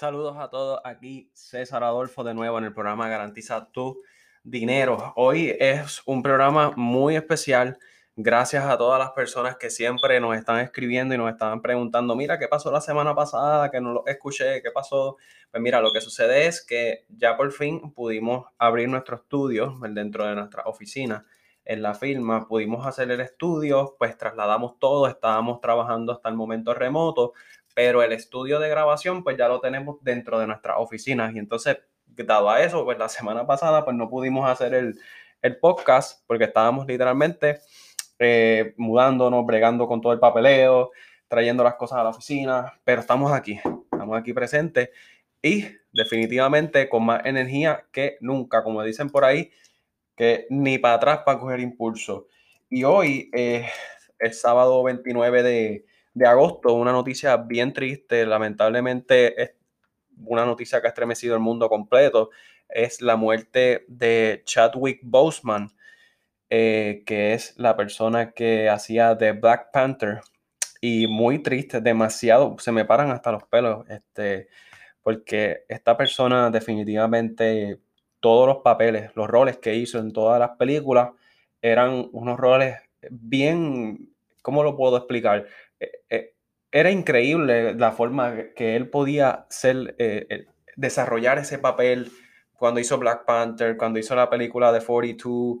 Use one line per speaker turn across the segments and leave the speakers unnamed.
Saludos a todos. Aquí César Adolfo de nuevo en el programa Garantiza tu Dinero. Hoy es un programa muy especial. Gracias a todas las personas que siempre nos están escribiendo y nos están preguntando, mira, ¿qué pasó la semana pasada? Que no lo escuché, ¿qué pasó? Pues mira, lo que sucede es que ya por fin pudimos abrir nuestro estudio dentro de nuestra oficina en la firma, pudimos hacer el estudio, pues trasladamos todo, estábamos trabajando hasta el momento remoto, pero el estudio de grabación pues ya lo tenemos dentro de nuestras oficinas y entonces dado a eso pues la semana pasada pues no pudimos hacer el, el podcast porque estábamos literalmente eh, mudándonos, bregando con todo el papeleo, trayendo las cosas a la oficina, pero estamos aquí, estamos aquí presentes y definitivamente con más energía que nunca, como dicen por ahí, que ni para atrás para coger impulso. Y hoy eh, es sábado 29 de, de agosto, una noticia bien triste, lamentablemente es una noticia que ha estremecido el mundo completo, es la muerte de Chadwick Boseman, eh, que es la persona que hacía de Black Panther. Y muy triste, demasiado, se me paran hasta los pelos, este, porque esta persona definitivamente, todos los papeles, los roles que hizo en todas las películas, eran unos roles bien, ¿cómo lo puedo explicar? Eh, eh, era increíble la forma que él podía ser, eh, desarrollar ese papel cuando hizo Black Panther, cuando hizo la película de 42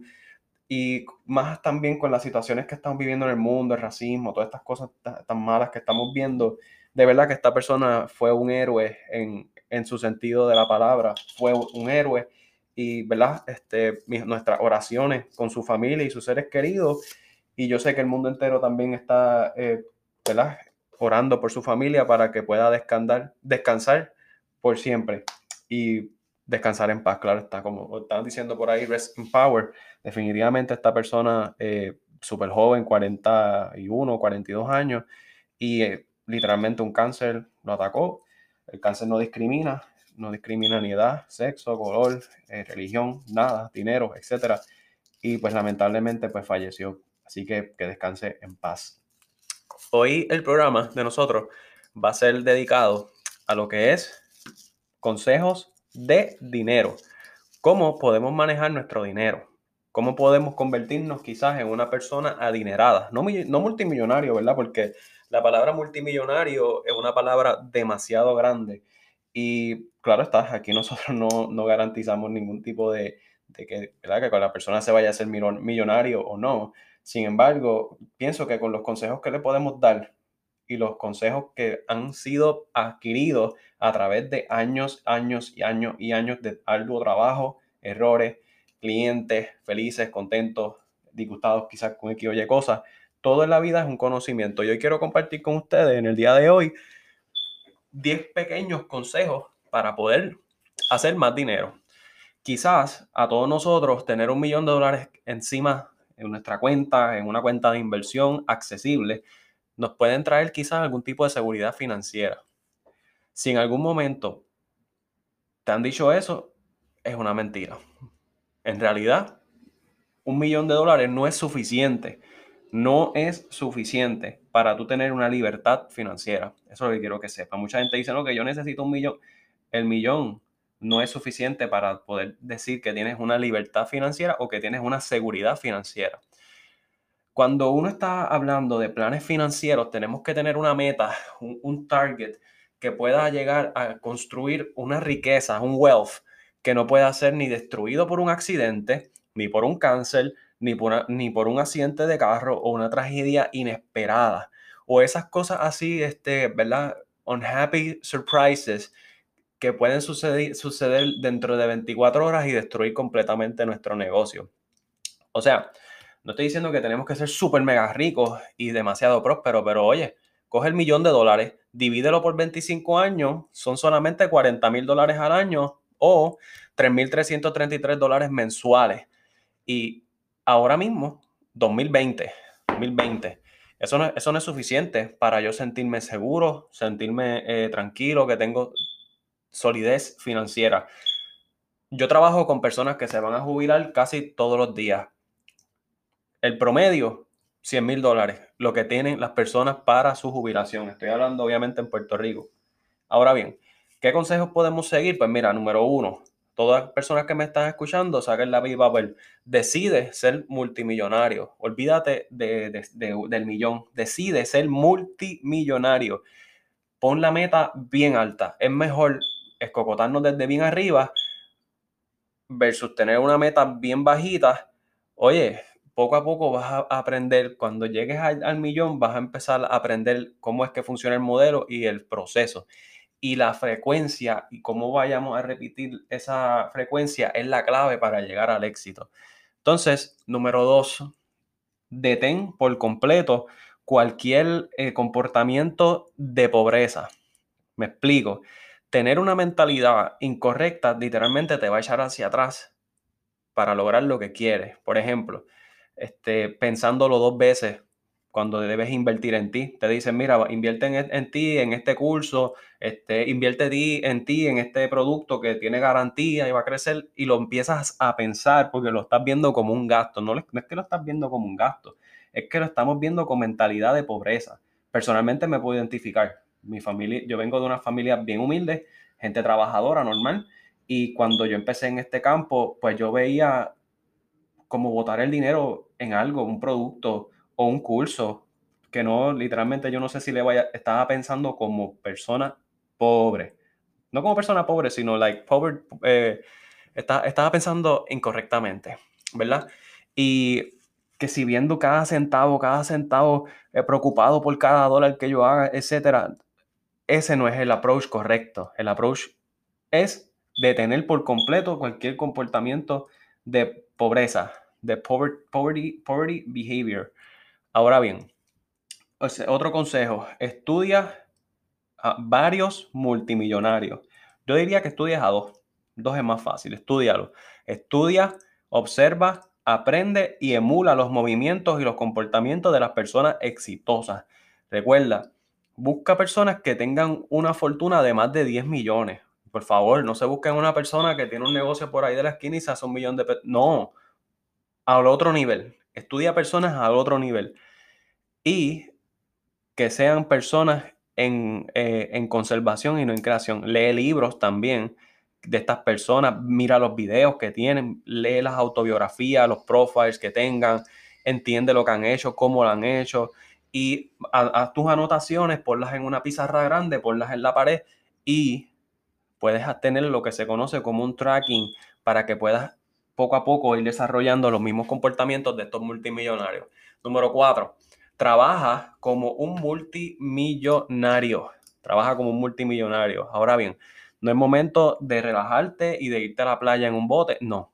y más también con las situaciones que estamos viviendo en el mundo, el racismo, todas estas cosas tan malas que estamos viendo. De verdad que esta persona fue un héroe en, en su sentido de la palabra, fue un héroe y, ¿verdad? Este, nuestras oraciones con su familia y sus seres queridos. Y yo sé que el mundo entero también está Orando por su familia para que pueda descansar, descansar por siempre y descansar en paz, claro está, como estaban diciendo por ahí, rest in power. Definitivamente esta persona eh, súper joven, 41, 42 años, y eh, literalmente un cáncer lo atacó. El cáncer no discrimina, no discrimina ni edad, sexo, color, eh, religión, nada, dinero, etc. Y pues lamentablemente pues falleció. Así que que descanse en paz. Hoy el programa de nosotros va a ser dedicado a lo que es consejos de dinero. ¿Cómo podemos manejar nuestro dinero? ¿Cómo podemos convertirnos quizás en una persona adinerada? No, no multimillonario, ¿verdad? Porque la palabra multimillonario es una palabra demasiado grande. Y claro está, aquí nosotros no, no garantizamos ningún tipo de, de que, ¿verdad? que la persona se vaya a ser millonario o no. Sin embargo, pienso que con los consejos que le podemos dar y los consejos que han sido adquiridos a través de años, años y años y años de arduo trabajo, errores, clientes felices, contentos, disgustados quizás con X o Y cosas, todo en la vida es un conocimiento. Y hoy quiero compartir con ustedes en el día de hoy 10 pequeños consejos para poder hacer más dinero. Quizás a todos nosotros tener un millón de dólares encima en nuestra cuenta, en una cuenta de inversión accesible, nos pueden traer quizás algún tipo de seguridad financiera. Si en algún momento te han dicho eso, es una mentira. En realidad, un millón de dólares no es suficiente. No es suficiente para tú tener una libertad financiera. Eso es lo que quiero que sepa. Mucha gente dice, no, que yo necesito un millón. El millón no es suficiente para poder decir que tienes una libertad financiera o que tienes una seguridad financiera. Cuando uno está hablando de planes financieros, tenemos que tener una meta, un, target que pueda llegar a construir una riqueza, un wealth, que no pueda ser ni destruido por un accidente, ni por un cáncer, ni por, ni por un accidente de carro o una tragedia inesperada. O esas cosas así, este, ¿verdad? Unhappy surprises que pueden suceder, suceder dentro de 24 horas y destruir completamente nuestro negocio. O sea, no estoy diciendo que tenemos que ser súper mega ricos y demasiado prósperos, pero oye, coge el millón de dólares, divídelo por 25 años, son solamente 40 mil dólares al año o 3.333 dólares mensuales. Y ahora mismo, 2020, 2020, eso no, eso no es suficiente para yo sentirme seguro, sentirme eh, tranquilo, que tengo solidez financiera. Yo trabajo con personas que se van a jubilar casi todos los días. El promedio, 100 mil dólares, lo que tienen las personas para su jubilación. Estoy hablando obviamente en Puerto Rico. Ahora bien, ¿Qué consejos podemos seguir? Pues mira, número uno, todas las personas que me están escuchando, saquen la viva ver. Decide ser multimillonario. Olvídate del millón. Decide ser multimillonario. Pon la meta bien alta. Es mejor escocotarnos desde bien arriba versus tener una meta bien bajita. Oye, poco a poco vas a aprender, cuando llegues al, millón, vas a empezar a aprender cómo es que funciona el modelo y el proceso y la frecuencia y cómo vayamos a repetir esa frecuencia es la clave para llegar al éxito. Entonces, número dos, detén por completo cualquier eh, comportamiento de pobreza. Me explico. Tener una mentalidad incorrecta literalmente te va a echar hacia atrás para lograr lo que quieres. Por ejemplo, este, pensándolo dos veces cuando debes invertir en ti. Te dicen, mira, invierte en, ti, en este curso, este, invierte en ti, en este producto que tiene garantía y va a crecer, y lo empiezas a pensar porque lo estás viendo como un gasto. No, es que lo estás viendo como un gasto, es que lo estamos viendo con mentalidad de pobreza. Personalmente me puedo identificar. Mi familia, yo vengo de una familia bien humilde, gente trabajadora, normal, y cuando yo empecé en este campo, pues yo veía como botar el dinero en algo, un producto, o un curso que no, literalmente yo no sé si le vaya, estaba pensando como persona pobre. No como persona pobre, sino like pobre, eh, estaba pensando incorrectamente, ¿verdad? Y que si viendo cada centavo, cada centavo, eh, preocupado por cada dólar que yo haga, etcétera, ese no es el approach correcto. El approach es detener por completo cualquier comportamiento de pobreza, de poverty, poverty behavior. Ahora bien, otro consejo, estudia a varios multimillonarios. Yo diría que estudies a dos. Dos es más fácil, estudialo. Estudia, observa, aprende y emula los movimientos y los comportamientos de las personas exitosas. Recuerda, busca personas que tengan una fortuna de más de 10 millones. Por favor, no se busquen una persona que tiene un negocio por ahí de la esquina y se hace un millón de pesos. No, al otro nivel. Estudia personas al otro nivel. Y que sean personas en, eh, en, conservación y no en creación. Lee libros también de estas personas, mira los videos que tienen, lee las autobiografías, los profiles que tengan, entiende lo que han hecho, cómo lo han hecho y haz tus anotaciones, ponlas en una pizarra grande, ponlas en la pared y puedes tener lo que se conoce como un tracking para que puedas poco a poco ir desarrollando los mismos comportamientos de estos multimillonarios. Número cuatro, trabaja como un multimillonario. Trabaja como un multimillonario. Ahora bien, no es momento de relajarte y de irte a la playa en un bote. No,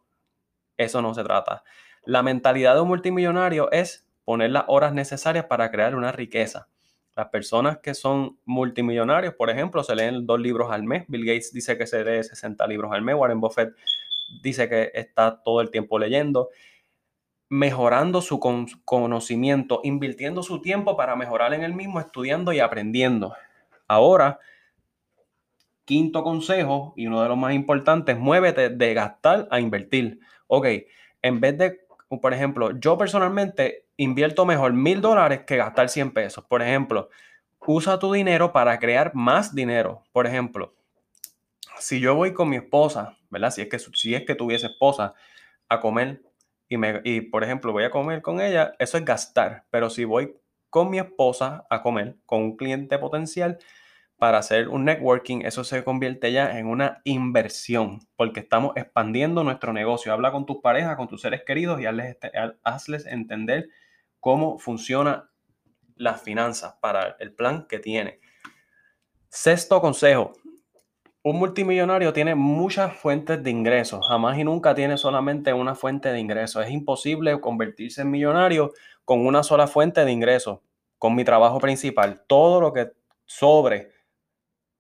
eso no se trata. La mentalidad de un multimillonario es poner las horas necesarias para crear una riqueza. Las personas que son multimillonarios, por ejemplo, se leen dos libros al mes. Bill Gates dice que se lee 60 libros al mes. Warren Buffett dice que está todo el tiempo leyendo, mejorando su conocimiento, invirtiendo su tiempo para mejorar en el mismo, estudiando y aprendiendo. Ahora, quinto consejo y uno de los más importantes, muévete de gastar a invertir. Ok, en vez de, por ejemplo, yo personalmente invierto mejor mil dólares que gastar 100 pesos. Por ejemplo, usa tu dinero para crear más dinero. Por ejemplo, si yo voy con mi esposa, ¿verdad? Si es que, si es que tuviese esposa a comer y, me, y, por ejemplo, voy a comer con ella, eso es gastar. Pero si voy con mi esposa a comer con un cliente potencial para hacer un networking, eso se convierte ya en una inversión, porque estamos expandiendo nuestro negocio. Habla con tus parejas, con tus seres queridos y hazles, este, entender cómo funciona las finanzas para el plan que tiene. Sexto consejo, un multimillonario tiene muchas fuentes de ingresos, jamás y nunca tiene solamente una fuente de ingresos. Es imposible convertirse en millonario con una sola fuente de ingresos, con mi trabajo principal. Todo lo que sobre,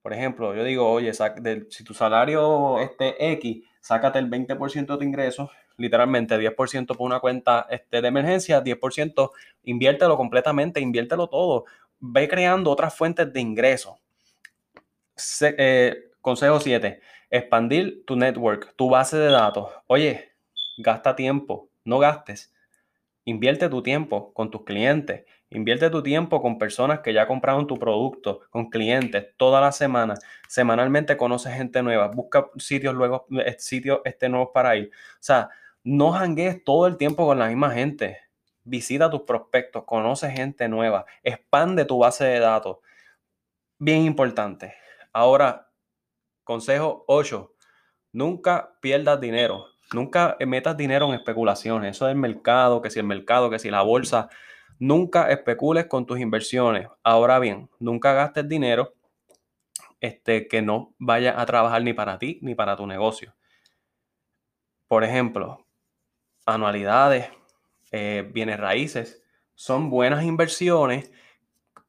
por ejemplo, yo digo, oye, si tu salario este X, sácate el 20% de ingresos, literalmente 10% por una cuenta este, de emergencia, 10% inviértelo completamente, inviértelo todo. Ve creando otras fuentes de ingresos. Eh, Consejo 7. Expandir tu network, tu base de datos. Oye, gasta tiempo, no gastes. Invierte tu tiempo con tus clientes. Invierte tu tiempo con personas que ya compraron tu producto, con clientes, toda la semana. Semanalmente conoces gente nueva. Busca sitios luego, eh, sitios este, nuevos para ir. O sea, no jangues todo el tiempo con la misma gente. Visita tus prospectos, conoce gente nueva, expande tu base de datos. Bien importante. Ahora, consejo 8. Nunca pierdas dinero. Nunca metas dinero en especulaciones. Eso del mercado, que si el mercado, que si la bolsa. Nunca especules con tus inversiones. Ahora bien, nunca gastes dinero este, que no vaya a trabajar ni para ti ni para tu negocio. Por ejemplo, anualidades, eh, bienes raíces, son buenas inversiones.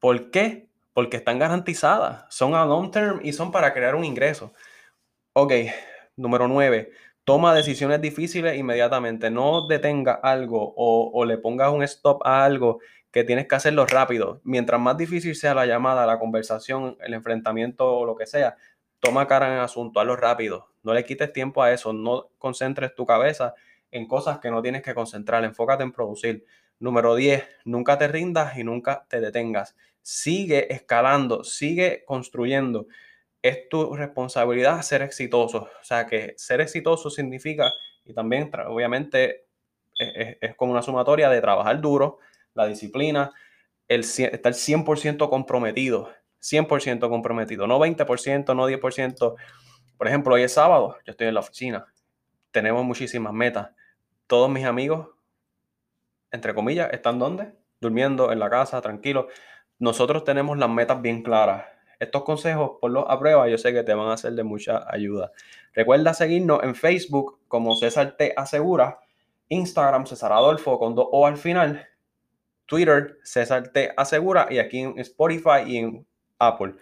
¿Por qué? Porque están garantizadas, son a long term y son para crear un ingreso. Ok, número 9. Toma decisiones difíciles inmediatamente. No detenga algo o, o, le pongas un stop a algo que tienes que hacerlo rápido. Mientras más difícil sea la llamada, la conversación, el enfrentamiento o lo que sea, toma cara en el asunto, hazlo rápido. No le quites tiempo a eso. No concentres tu cabeza en cosas que no tienes que concentrar. Enfócate en producir. Número 10, nunca te rindas y nunca te detengas. Sigue escalando, sigue construyendo. Es tu responsabilidad ser exitoso. O sea que ser exitoso significa, y también obviamente es, como una sumatoria de trabajar duro, la disciplina, el, estar 100% comprometido. 100% comprometido, no 20%, no 10%. Por ejemplo, hoy es sábado, yo estoy en la oficina, tenemos muchísimas metas todos mis amigos, entre comillas, están donde? Durmiendo en la casa, tranquilos. Nosotros tenemos las metas bien claras. Estos consejos, por los a prueba, yo sé que te van a ser de mucha ayuda. Recuerda seguirnos en Facebook como César Te Asegura, Instagram César Adolfo con O al final, Twitter César Te Asegura y aquí en Spotify y en Apple,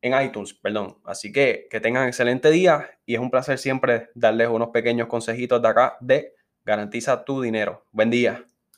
en iTunes, perdón. Así que que tengan excelente día y es un placer siempre darles unos pequeños consejitos de acá de Garantiza tu dinero. Buen día.